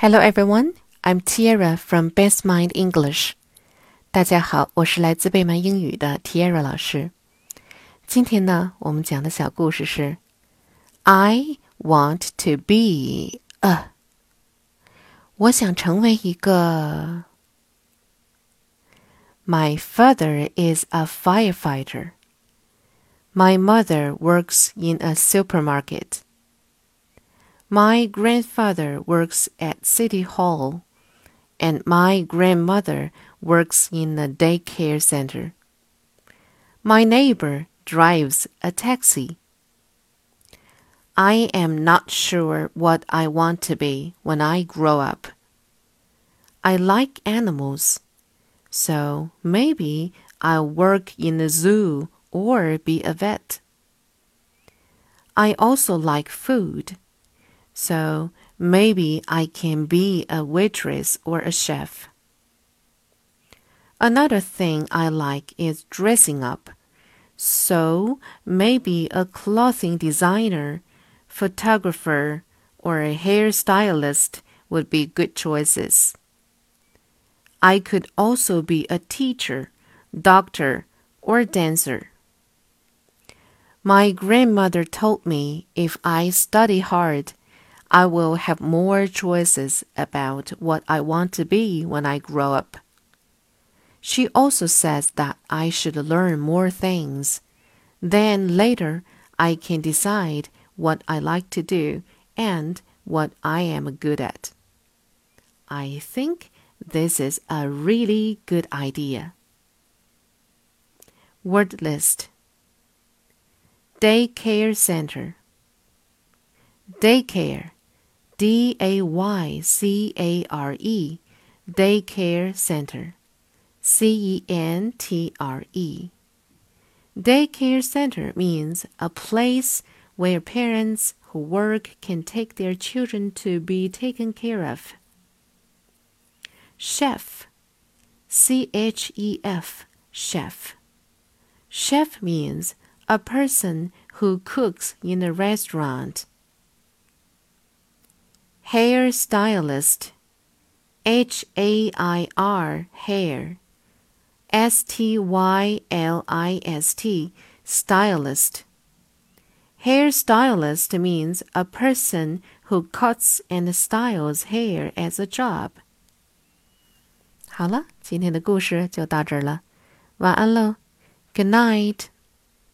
Hello everyone, I'm Tiara from Best Mind English. 大家好，我是来自贝曼英语的 Tiara 老师。今天呢，我们讲的小故事是 I want to be a。我想成为一个。My father is a firefighter. My mother works in a supermarket. My grandfather works at City Hall, and my grandmother works in a daycare center. My neighbor drives a taxi. I am not sure what I want to be when I grow up. I like animals, so maybe I'll work in a zoo or be a vet. I also like food so maybe I can be a waitress or a chef. Another thing I like is dressing up. So maybe a clothing designer, photographer, or a hairstylist would be good choices. I could also be a teacher, doctor, or dancer. My grandmother told me if I study hard, I will have more choices about what I want to be when I grow up. She also says that I should learn more things. Then later, I can decide what I like to do and what I am good at. I think this is a really good idea. Word list Daycare Center Daycare D A Y C A R E, Daycare Center. C E N T R E. Daycare center means a place where parents who work can take their children to be taken care of. Chef. C H E F. Chef. Chef means a person who cooks in a restaurant hair stylist H A I R hair S T Y L I S T stylist Hair stylist means a person who cuts and styles hair as a job. 好了，今天的故事就到这儿了，晚安喽，Good night。